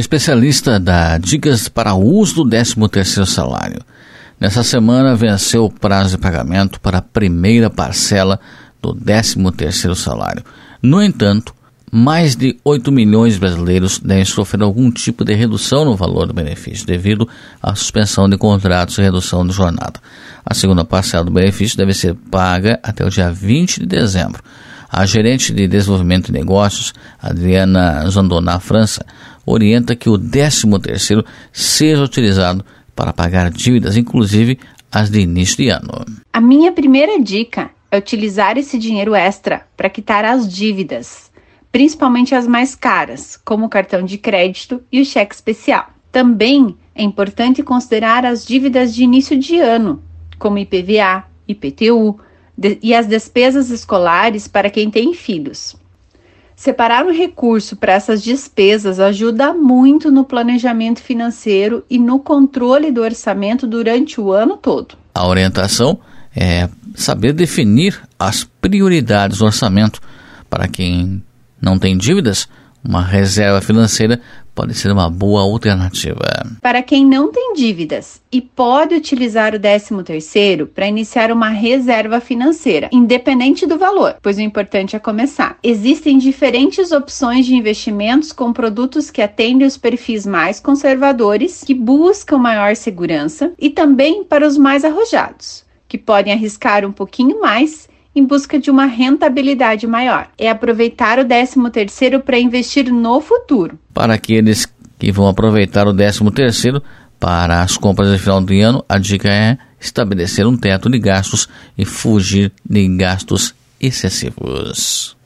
especialista dá dicas para o uso do 13º salário. Nessa semana venceu o prazo de pagamento para a primeira parcela do 13º salário. No entanto, mais de 8 milhões de brasileiros devem sofrer algum tipo de redução no valor do benefício devido à suspensão de contratos e redução de jornada. A segunda parcela do benefício deve ser paga até o dia 20 de dezembro. A gerente de desenvolvimento de negócios, Adriana Zandona França, orienta que o 13º seja utilizado para pagar dívidas, inclusive as de início de ano. A minha primeira dica é utilizar esse dinheiro extra para quitar as dívidas, principalmente as mais caras, como o cartão de crédito e o cheque especial. Também é importante considerar as dívidas de início de ano, como IPVA, IPTU e as despesas escolares para quem tem filhos. Separar um recurso para essas despesas ajuda muito no planejamento financeiro e no controle do orçamento durante o ano todo. A orientação é saber definir as prioridades do orçamento. Para quem não tem dívidas, uma reserva financeira pode ser uma boa alternativa. Para quem não tem dívidas e pode utilizar o 13º para iniciar uma reserva financeira, independente do valor, pois o importante é começar. Existem diferentes opções de investimentos com produtos que atendem os perfis mais conservadores, que buscam maior segurança, e também para os mais arrojados, que podem arriscar um pouquinho mais em busca de uma rentabilidade maior. É aproveitar o 13º para investir no futuro. Para aqueles que vão aproveitar o 13º para as compras de final de ano, a dica é estabelecer um teto de gastos e fugir de gastos excessivos.